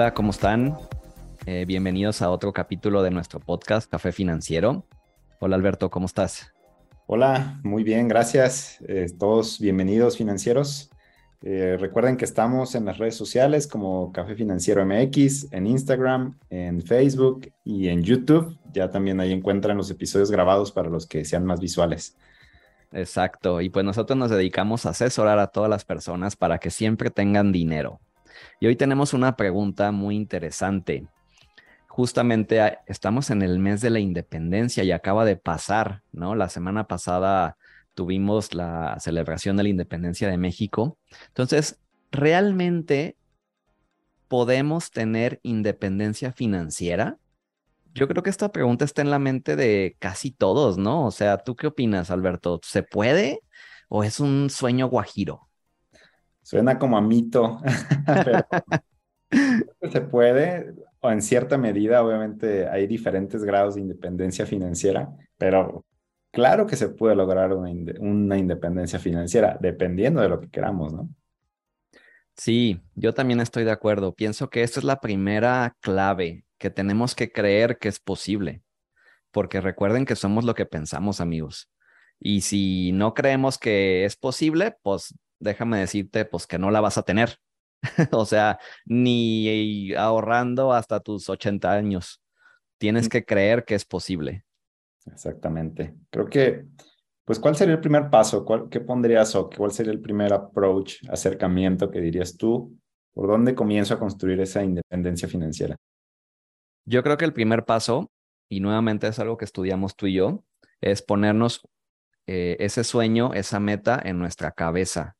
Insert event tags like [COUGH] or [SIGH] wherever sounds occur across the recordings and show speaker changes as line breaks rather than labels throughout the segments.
Hola, ¿cómo están? Eh, bienvenidos a otro capítulo de nuestro podcast Café Financiero. Hola Alberto, ¿cómo estás?
Hola, muy bien, gracias. Eh, todos bienvenidos financieros. Eh, recuerden que estamos en las redes sociales como Café Financiero MX, en Instagram, en Facebook y en YouTube. Ya también ahí encuentran los episodios grabados para los que sean más visuales.
Exacto. Y pues nosotros nos dedicamos a asesorar a todas las personas para que siempre tengan dinero. Y hoy tenemos una pregunta muy interesante. Justamente ah, estamos en el mes de la independencia y acaba de pasar, ¿no? La semana pasada tuvimos la celebración de la independencia de México. Entonces, ¿realmente podemos tener independencia financiera? Yo creo que esta pregunta está en la mente de casi todos, ¿no? O sea, ¿tú qué opinas, Alberto? ¿Se puede o es un sueño guajiro?
Suena como a mito, [LAUGHS] pero se puede, o en cierta medida, obviamente hay diferentes grados de independencia financiera, pero claro que se puede lograr una, independencia financiera, dependiendo de lo que queramos, ¿no?
Sí, yo también estoy de acuerdo. Pienso que esta es la primera clave que tenemos que creer que es posible, porque recuerden que somos lo que pensamos, amigos. Y si no creemos que es posible, pues déjame decirte, pues que no la vas a tener. [LAUGHS] o sea, ni ahorrando hasta tus 80 años. Tienes que creer que es posible.
Exactamente. Creo que, pues, ¿cuál sería el primer paso? ¿Qué pondrías o cuál sería el primer approach, acercamiento que dirías tú? ¿Por dónde comienzo a construir esa independencia financiera?
Yo creo que el primer paso, y nuevamente es algo que estudiamos tú y yo, es ponernos eh, ese sueño, esa meta en nuestra cabeza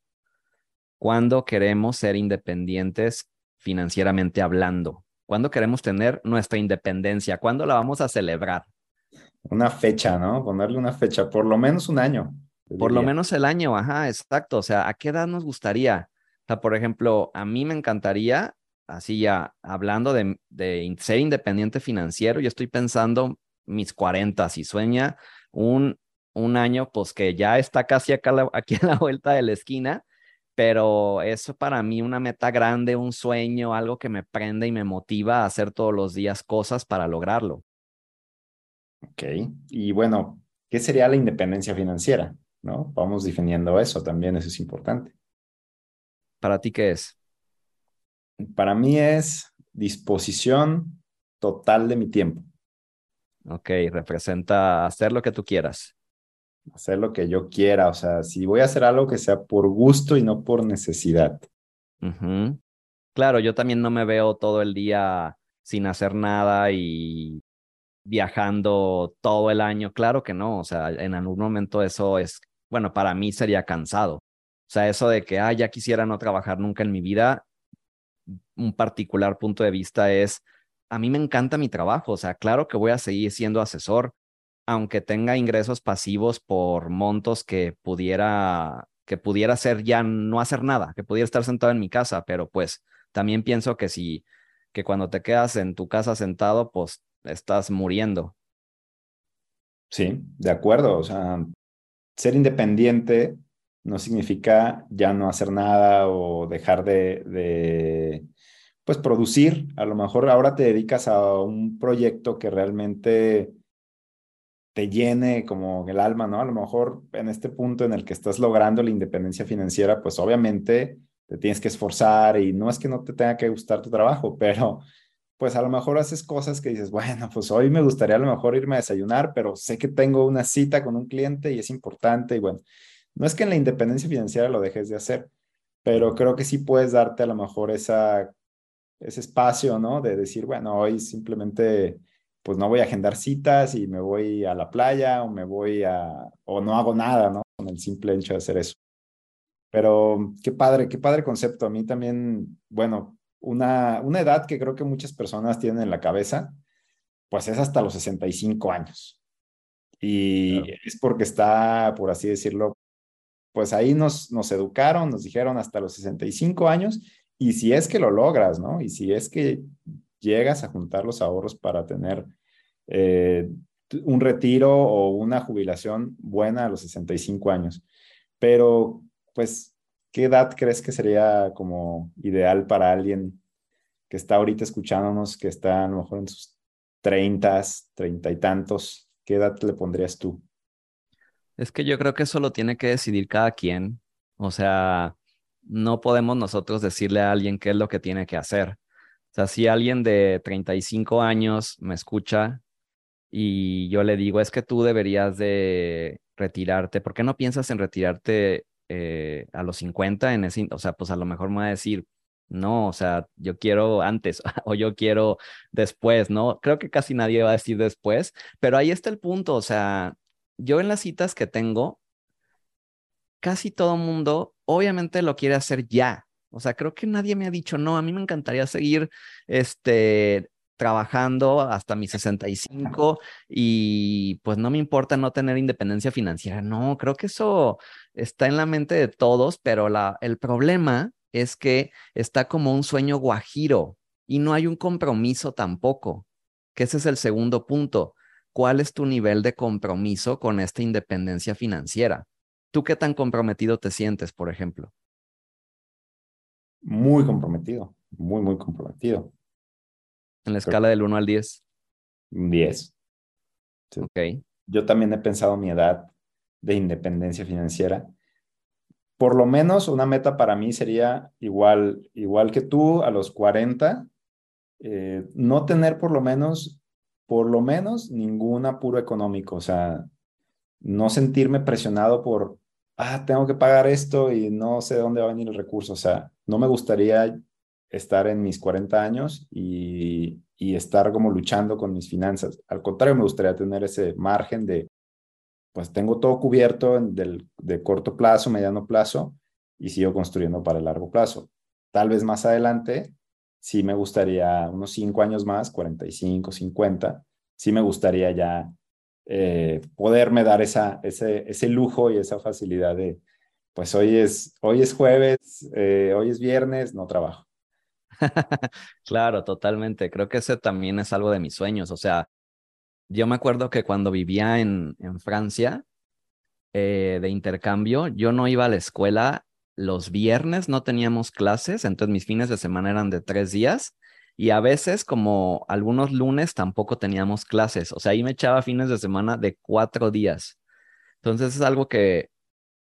cuando queremos ser independientes financieramente hablando? ¿Cuándo queremos tener nuestra independencia? ¿Cuándo la vamos a celebrar?
Una fecha, ¿no? Ponerle una fecha, por lo menos un año.
Por lo menos el año, ajá, exacto. O sea, ¿a qué edad nos gustaría? O sea, por ejemplo, a mí me encantaría, así ya, hablando de, ser independiente financiero, yo estoy pensando mis 40, si sueña un, un año, pues que ya está casi acá, [LAUGHS] aquí a la vuelta de la esquina, pero eso para mí una meta grande, un sueño, algo que me prende y me motiva a hacer todos los días cosas para lograrlo.
Ok, y bueno, ¿qué sería la independencia financiera? ¿No? Vamos definiendo eso también, eso es importante.
¿Para ti qué es?
Para mí es disposición total de mi tiempo.
Ok, representa hacer lo que tú quieras
hacer lo que yo quiera, o sea, si voy a hacer algo que sea por gusto y no por necesidad.
Claro, yo también no me veo todo el día sin hacer nada y viajando todo el año. Claro que no, o sea, en algún momento eso es, bueno, para mí sería cansado. O sea, eso de que, ah, ya quisiera no trabajar nunca en mi vida, un particular punto de vista es, a mí me encanta mi trabajo, o sea, claro que voy a seguir siendo asesor, aunque tenga ingresos pasivos por montos que pudiera, que pudiera ser ya no hacer nada, que pudiera estar sentado en mi casa, pero pues también pienso que si, que cuando te quedas en tu casa sentado, pues estás muriendo.
Sí, de acuerdo. O sea, ser independiente no significa ya no hacer nada o dejar de, de, pues, producir. A lo mejor ahora te dedicas a un proyecto que realmente te llene como el alma, ¿no? A lo mejor en este punto en el que estás logrando la independencia financiera, pues obviamente te tienes que esforzar y no es que no te tenga que gustar tu trabajo, pero pues a lo mejor haces cosas que dices, bueno, pues hoy me gustaría a lo mejor irme a desayunar, pero sé que tengo una cita con un cliente y es importante y bueno, no es que en la independencia financiera lo dejes de hacer, pero creo que sí puedes darte a lo mejor esa, ese espacio, ¿no? De decir, bueno, hoy simplemente pues no voy a agendar citas y me voy a la playa o me voy a, o no hago nada, ¿no? Con el simple hecho de hacer eso. Pero qué padre, qué padre concepto. A mí también, bueno, una, una edad que creo que muchas personas tienen en la cabeza, pues es hasta los 65 años. Y es porque está, por así decirlo, pues ahí nos, nos educaron, nos dijeron hasta los 65 años, y si es que lo logras, ¿no? Y si es que llegas a juntar los ahorros para tener eh, un retiro o una jubilación buena a los 65 años. Pero, pues, ¿qué edad crees que sería como ideal para alguien que está ahorita escuchándonos, que está a lo mejor en sus treintas, treinta y tantos? ¿Qué edad le pondrías tú?
Es que yo creo que eso lo tiene que decidir cada quien. O sea, no podemos nosotros decirle a alguien qué es lo que tiene que hacer. O sea, si alguien de 35 años me escucha y yo le digo, es que tú deberías de retirarte, ¿por qué no piensas en retirarte eh, a los 50 en ese, o sea, pues a lo mejor me va a decir, no, o sea, yo quiero antes [LAUGHS] o yo quiero después, ¿no? Creo que casi nadie va a decir después, pero ahí está el punto, o sea, yo en las citas que tengo, casi todo mundo obviamente lo quiere hacer ya. O sea, creo que nadie me ha dicho, no, a mí me encantaría seguir este, trabajando hasta mis 65 y pues no me importa no tener independencia financiera. No, creo que eso está en la mente de todos, pero la, el problema es que está como un sueño guajiro y no hay un compromiso tampoco, que ese es el segundo punto. ¿Cuál es tu nivel de compromiso con esta independencia financiera? ¿Tú qué tan comprometido te sientes, por ejemplo?
Muy comprometido, muy, muy comprometido.
En la escala del 1 al 10.
10.
Ok.
Yo también he pensado mi edad de independencia financiera. Por lo menos una meta para mí sería igual, igual que tú, a los 40, eh, no tener por lo menos, por lo menos ningún apuro económico, o sea, no sentirme presionado por, ah, tengo que pagar esto y no sé de dónde va a venir el recurso, o sea, no me gustaría estar en mis 40 años y, estar como luchando con mis finanzas. Al contrario, me gustaría tener ese margen de, pues tengo todo cubierto del, de corto plazo, mediano plazo y sigo construyendo para el largo plazo. Tal vez más adelante, sí me gustaría unos 5 años más, 45, 50, sí me gustaría ya eh, poderme dar ese, ese lujo y esa facilidad de, pues hoy es, hoy es jueves, eh, hoy es viernes, no trabajo. [LAUGHS]
claro, totalmente. Creo que ese también es algo de mis sueños. O sea, yo me acuerdo que cuando vivía en, en Francia eh, de intercambio, yo no iba a la escuela los viernes, no teníamos clases, entonces mis fines de semana eran de tres días y a veces como algunos lunes tampoco teníamos clases. O sea, ahí me echaba fines de semana de cuatro días. Entonces es algo que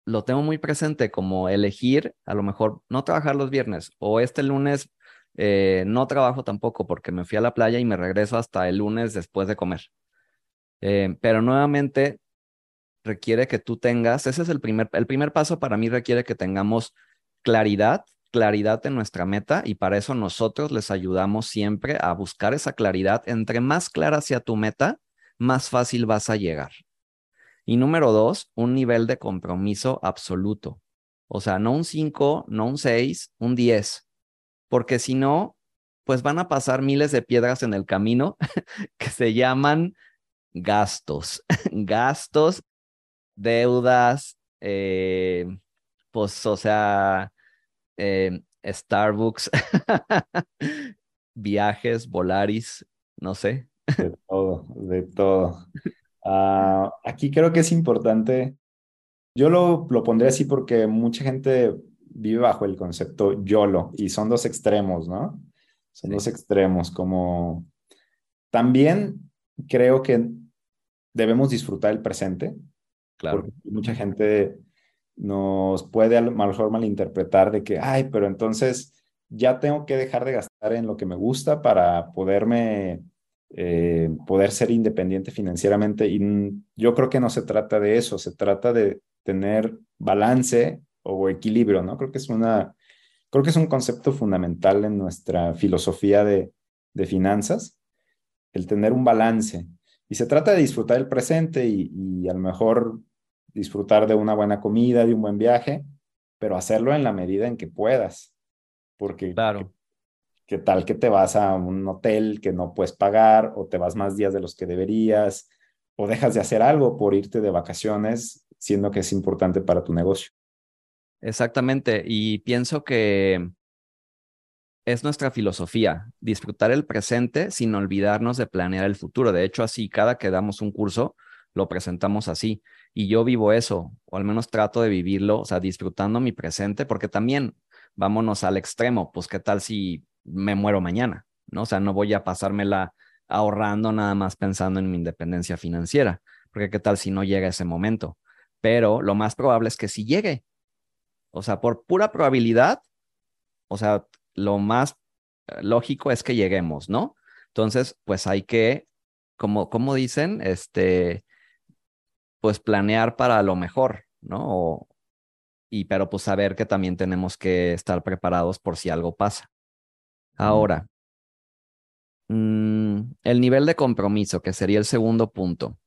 lo tengo muy presente como elegir, a lo mejor no trabajar los viernes o este lunes eh, no trabajo tampoco porque me fui a la playa y me regreso hasta el lunes después de comer. Eh, pero nuevamente requiere que tú tengas, ese es el primer, el primer paso para mí requiere que tengamos claridad, claridad en nuestra meta y para eso nosotros les ayudamos siempre a buscar esa claridad. Entre más clara sea tu meta, más fácil vas a llegar. Y número dos, un nivel de compromiso absoluto. O sea, no un 5, no un 6, un 10 porque si no, pues van a pasar miles de piedras en el camino [LAUGHS] que se llaman gastos, [LAUGHS] gastos, deudas, eh, pues, o sea, eh, Starbucks, [LAUGHS] viajes, Volaris, no sé.
De todo, de todo. Ah, aquí creo que es importante, yo lo, lo pondré así porque mucha gente vive bajo el concepto YOLO y son dos extremos, ¿no? Son dos extremos, como también creo que debemos disfrutar el presente,
claro.
porque mucha gente nos puede a lo mejor malinterpretar de que, ay, pero entonces ya tengo que dejar de gastar en lo que me gusta para poderme, eh, poder ser independiente financieramente. Y yo creo que no se trata de eso, se trata de tener balance o equilibrio, ¿no? Creo que es una, creo que es un concepto fundamental en nuestra filosofía de, de finanzas, el tener un balance. Y se trata de disfrutar el presente y, y, a lo mejor disfrutar de una buena comida, de un buen viaje, pero hacerlo en la medida en que puedas. Porque
claro.
¿qué tal que te vas a un hotel que no puedes pagar o te vas más días de los que deberías o dejas de hacer algo por irte de vacaciones, siendo que es importante para tu negocio?
Exactamente, y pienso que es nuestra filosofía, disfrutar el presente sin olvidarnos de planear el futuro. De hecho, así cada que damos un curso, lo presentamos así. Y yo vivo eso, o al menos trato de vivirlo, o sea, disfrutando mi presente, porque también vámonos al extremo, pues qué tal si me muero mañana, ¿no? O sea, no voy a pasármela ahorrando nada más pensando en mi independencia financiera, porque qué tal si no llega ese momento. Pero lo más probable es que sí llegue. O sea, por pura probabilidad, o sea, lo más eh, lógico es que lleguemos, ¿no? Entonces, pues hay que, como, como dicen, este, pues planear para lo mejor, ¿no? y pero pues saber que también tenemos que estar preparados por si algo pasa. Ahora, mm, el nivel de compromiso, que sería el segundo punto.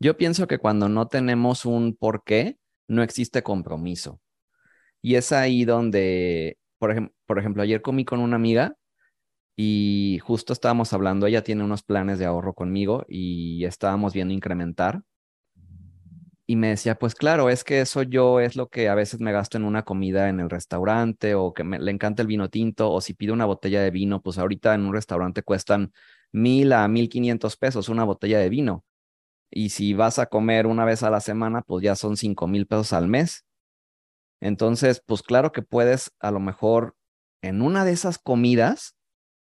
Yo pienso que cuando no tenemos un por qué, no existe compromiso. Y es ahí donde, por, por ejemplo, ayer comí con una amiga y justo estábamos hablando, ella tiene unos planes de ahorro conmigo y estábamos viendo incrementar. Y me decía, pues claro, es que eso yo es lo que a veces me gasto en una comida en el restaurante o que me, le encanta el vino tinto o si pido una botella de vino, pues ahorita en un restaurante cuestan mil a mil quinientos pesos una botella de vino. Y si vas a comer una vez a la semana, pues ya son cinco mil pesos al mes. Entonces, pues claro que puedes a lo mejor en una de esas comidas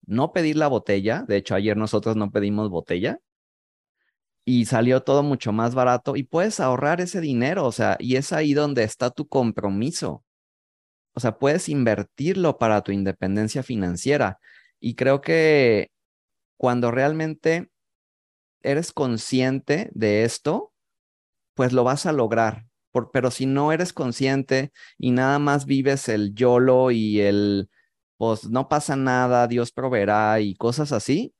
no pedir la botella. De hecho, ayer nosotros no pedimos botella y salió todo mucho más barato y puedes ahorrar ese dinero, o sea, y es ahí donde está tu compromiso. O sea, puedes invertirlo para tu independencia financiera. Y creo que cuando realmente eres consciente de esto, pues lo vas a lograr. pero si no eres consciente y nada más vives el YOLO y el, pues no pasa nada, Dios proveerá y cosas así,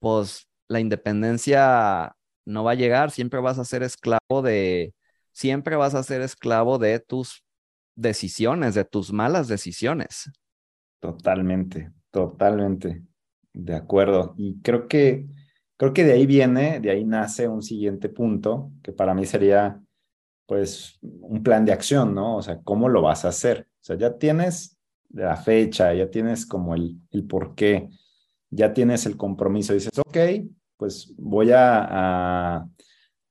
pues la independencia no va a llegar, siempre vas a ser esclavo de, siempre vas a ser esclavo de tus decisiones, de tus malas decisiones.
Totalmente, totalmente, de acuerdo. Y creo que, creo que de ahí viene, de ahí nace un siguiente punto, que para mí sería, pues, un plan de acción, ¿no? O sea, ¿cómo lo vas a hacer? O sea, ya tienes la fecha, ya tienes como el, el por qué, ya tienes el compromiso, dices, ok, pues voy a,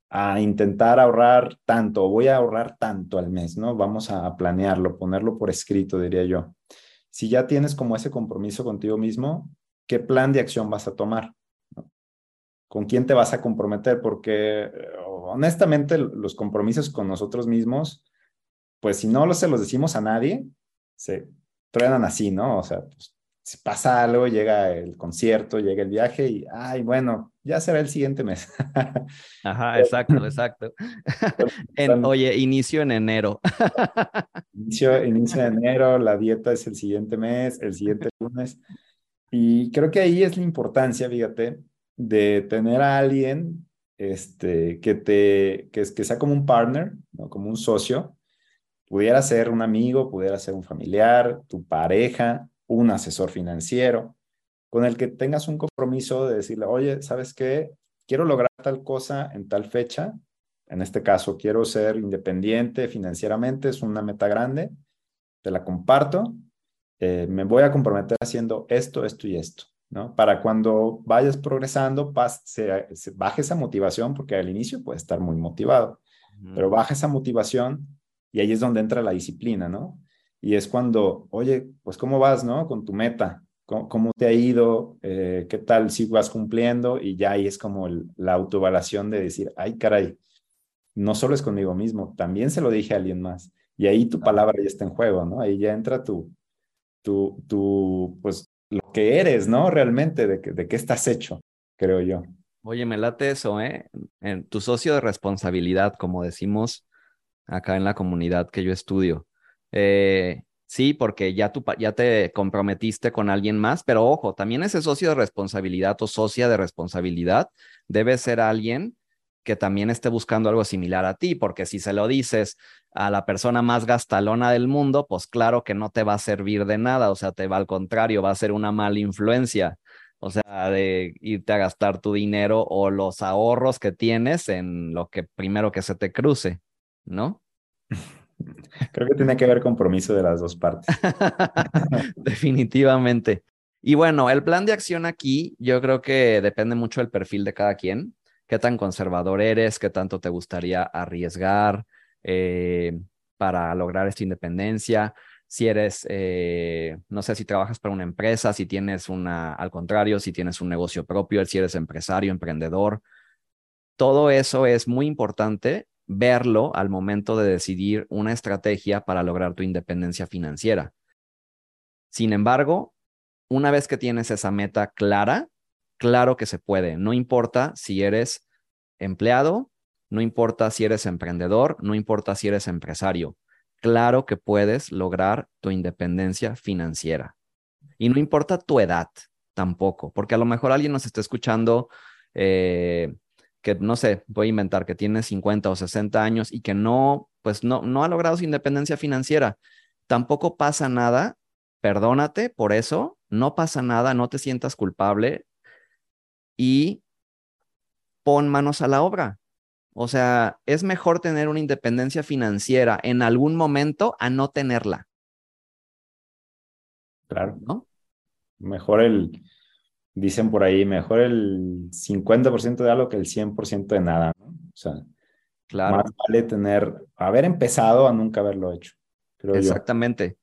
a, intentar ahorrar tanto, voy a ahorrar tanto al mes, ¿no? Vamos a, planearlo, ponerlo por escrito, diría yo. Si ya tienes como ese compromiso contigo mismo, ¿qué plan de acción vas a tomar? ¿Con quién te vas a comprometer? Porque honestamente los compromisos con nosotros mismos, pues si no se los decimos a nadie, se truenan así, ¿no? O sea, pues, si pasa algo, llega el concierto, llega el viaje y, ay, bueno, ya será el siguiente mes. [LAUGHS]
Ajá, exacto, [LAUGHS] exacto. [LAUGHS] oye, inicio en enero.
inicio, inicio en enero, la dieta es el siguiente mes, el siguiente lunes. Y creo que ahí es la importancia, fíjate, de tener a alguien este, que, te, que, que sea como un partner, ¿no? como un socio. Pudiera ser un amigo, pudiera ser un familiar, tu pareja, un asesor financiero, con el que tengas un compromiso de decirle, oye, ¿sabes qué? Quiero lograr tal cosa en tal fecha. En este caso, quiero ser independiente financieramente, es una meta grande, te la comparto. Eh, me voy a comprometer haciendo esto, esto y esto, ¿no? Para cuando vayas progresando, se, baje esa motivación, porque al inicio puedes estar muy motivado, pero baja esa motivación y ahí es donde entra la disciplina, ¿no? Y es cuando, oye, pues cómo vas, ¿no? Con tu meta, cómo, te ha ido, eh, qué tal si vas cumpliendo y ya ahí es como la autoevaluación de decir, ay, caray, no solo es conmigo mismo, también se lo dije a alguien más. Y ahí tu palabra ya está en juego, ¿no? Ahí ya entra tu, tu, tu pues, lo que eres, ¿no? Realmente, de, de qué estás hecho, creo yo.
Oye, me late eso, ¿eh? En tu socio de responsabilidad, como decimos acá en la comunidad que yo estudio. Eh, sí, porque ya, tú, ya te comprometiste con alguien más, pero ojo, también ese socio de responsabilidad o socia de responsabilidad debe ser alguien que también esté buscando algo similar a ti, porque si se lo dices a la persona más gastalona del mundo, pues claro que no te va a servir de nada, o sea, te va al contrario, va a ser una mala influencia, o sea, de irte a gastar tu dinero o los ahorros que tienes en lo que primero que se te cruce, ¿no? [LAUGHS]
Creo que tiene que haber compromiso de las dos partes. [LAUGHS]
Definitivamente. Y bueno, el plan de acción aquí yo creo que depende mucho del perfil de cada quien. qué tan conservador eres, qué tanto te gustaría arriesgar eh, para lograr esta independencia. Si eres, eh, no sé si trabajas para una empresa, si tienes una, al contrario, si tienes un negocio propio, si eres empresario, emprendedor. Todo eso es muy importante verlo al momento de decidir una estrategia para lograr tu independencia financiera. Sin embargo, una vez que tienes esa meta clara, claro que se puede. No importa si eres empleado, no importa si eres emprendedor, no importa si eres empresario. Claro que puedes lograr tu independencia financiera. Y no importa tu edad tampoco, porque a lo mejor alguien nos está escuchando eh, que, no sé, voy a inventar que tiene 50 o 60 años y que no, pues no, no ha logrado su independencia financiera. Tampoco pasa nada, perdónate por eso, no pasa nada, no te sientas culpable y pon manos a la obra. O sea, es mejor tener una independencia financiera en algún momento a no tenerla.
Claro. ¿No? Mejor el, dicen por ahí, mejor el 50% de algo que el 100% de nada, ¿no? O sea, claro. más vale tener, haber empezado a nunca haberlo hecho.
Exactamente.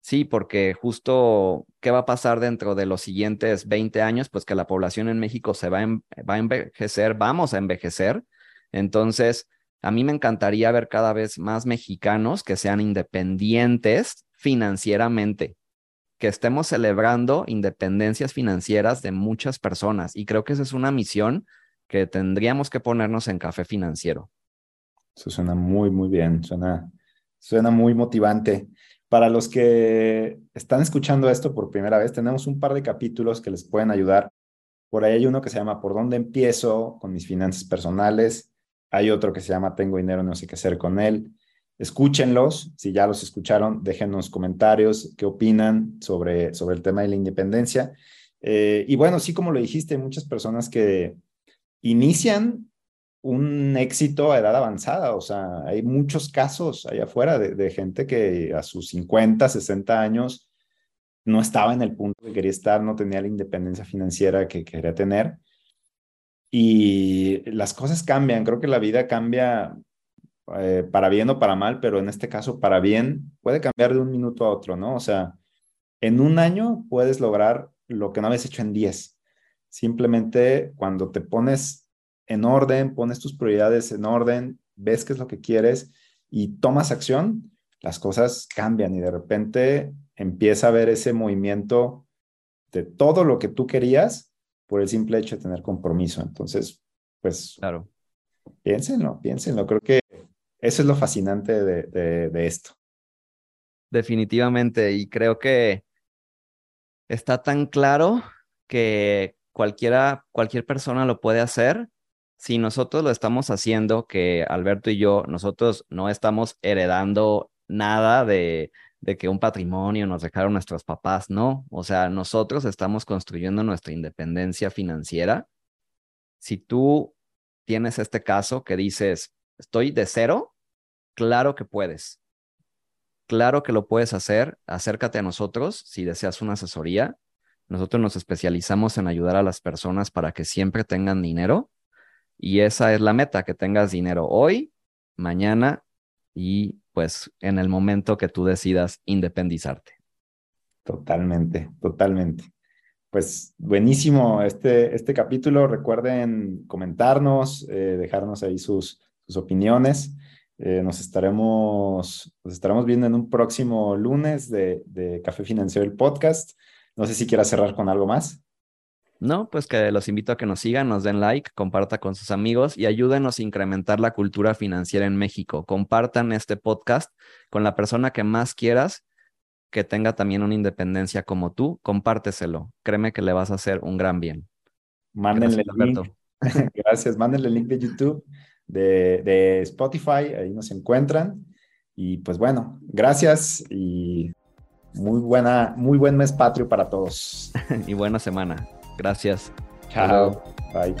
Sí, porque justo, ¿qué va a pasar dentro de los siguientes 20 años? Pues que la población en México se va a, va a envejecer, vamos a envejecer. Entonces, a mí me encantaría ver cada vez más mexicanos que sean independientes financieramente, que estemos celebrando independencias financieras de muchas personas. Y creo que esa es una misión que tendríamos que ponernos en café financiero.
Eso suena muy, muy bien, suena, suena muy motivante. Para los que están escuchando esto por primera vez, tenemos un par de capítulos que les pueden ayudar. Por ahí hay uno que se llama ¿Por dónde empiezo con mis finanzas personales? Hay otro que se llama Tengo dinero, no sé qué hacer con él. Escúchenlos, si ya los escucharon, déjenos comentarios, qué opinan sobre, sobre el tema de la independencia. Eh, y bueno, sí, como lo dijiste, muchas personas que inician un éxito a edad avanzada. O sea, hay muchos casos allá afuera de, gente que a sus 50, 60 años no estaba en el punto que quería estar, no tenía la independencia financiera que quería tener. Y las cosas cambian. Creo que la vida cambia eh, para bien o para mal, pero en este caso para bien puede cambiar de un minuto a otro, ¿no? O sea, en un año puedes lograr lo que no habías hecho en 10. Simplemente cuando te pones en orden, pones tus prioridades en orden, ves qué es lo que quieres y tomas acción, las cosas cambian y de repente empieza a haber ese movimiento de todo lo que tú querías por el simple hecho de tener compromiso. Entonces, pues,
claro.
piénsenlo, piénsenlo. Creo que eso es lo fascinante de, esto.
Definitivamente, y creo que está tan claro que cualquiera, cualquier persona lo puede hacer si nosotros lo estamos haciendo, que Alberto y yo, nosotros no estamos heredando nada de, de que un patrimonio nos dejaron nuestros papás, no. O sea, nosotros estamos construyendo nuestra independencia financiera. Si tú tienes este caso que dices, estoy de cero, claro que puedes. Claro que lo puedes hacer. Acércate a nosotros si deseas una asesoría. Nosotros nos especializamos en ayudar a las personas para que siempre tengan dinero y esa es la meta, que tengas dinero hoy, mañana y pues en el momento que tú decidas independizarte.
Totalmente, totalmente. Pues buenísimo este, este capítulo. Recuerden comentarnos, eh, dejarnos ahí sus, sus opiniones. Eh, nos, estaremos, nos estaremos viendo en un próximo lunes de, de Café Financiero, el podcast. No sé si quieras cerrar con algo más.
No, pues que los invito a que nos sigan, nos den like, comparta con sus amigos y ayúdenos a incrementar la cultura financiera en México. Compartan este podcast con la persona que más quieras que tenga también una independencia como tú, compárteselo. Créeme que le vas a hacer un gran bien.
Mándenle el link. [LAUGHS] Gracias. Mándenle el link de YouTube, de, de Spotify, ahí nos encuentran. Y pues bueno, gracias y muy buena, muy buen mes patrio para todos. [LAUGHS]
y buena semana. Gracias.
Chao. Bye.